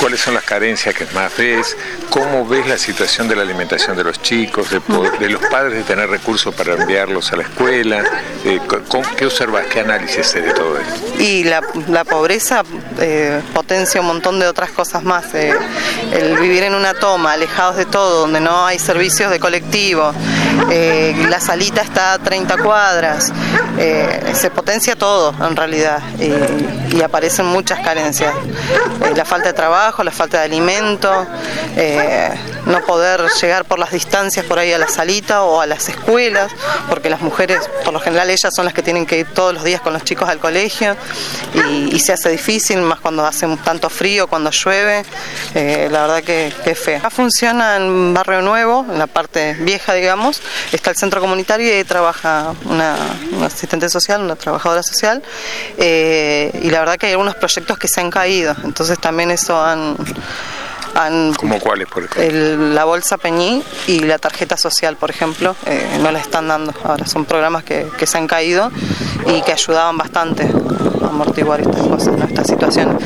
¿Cuáles son las carencias que más ves? ¿Cómo ves la situación de la alimentación de los chicos, de, los padres de tener recursos para enviarlos a la escuela? Eh, ¿Qué observas? ¿Qué análisis de todo esto? Y la, pobreza eh, potencia un montón de otras cosas más. Eh, el vivir en una toma, alejados de todo, donde no hay servicios de colectivo, la salita está a 30 cuadras, se potencia todo en realidad y aparecen muchas carencias. la falta de trabajo, la falta de alimento, no poder llegar por las distancias por ahí a la salita o a las escuelas, porque las mujeres, por lo general, ellas son las que tienen que ir todos los días con los chicos al colegio y, se hace difícil, más cuando hace tanto frío, cuando llueve, eh, la verdad que, es feo. Acá funciona en Barrio Nuevo, en la parte vieja, digamos, está el centro comunitario y ahí trabaja una, asistente social, una trabajadora social, eh, y la verdad que hay algunos proyectos que se han caído, entonces también eso han ¿Cómo cuáles, por ejemplo? la bolsa Peñí y la tarjeta social, por ejemplo, eh, no la están dando. Ahora son programas que, se han caído y que ayudaban bastante a amortiguar estas cosas, estas situaciones.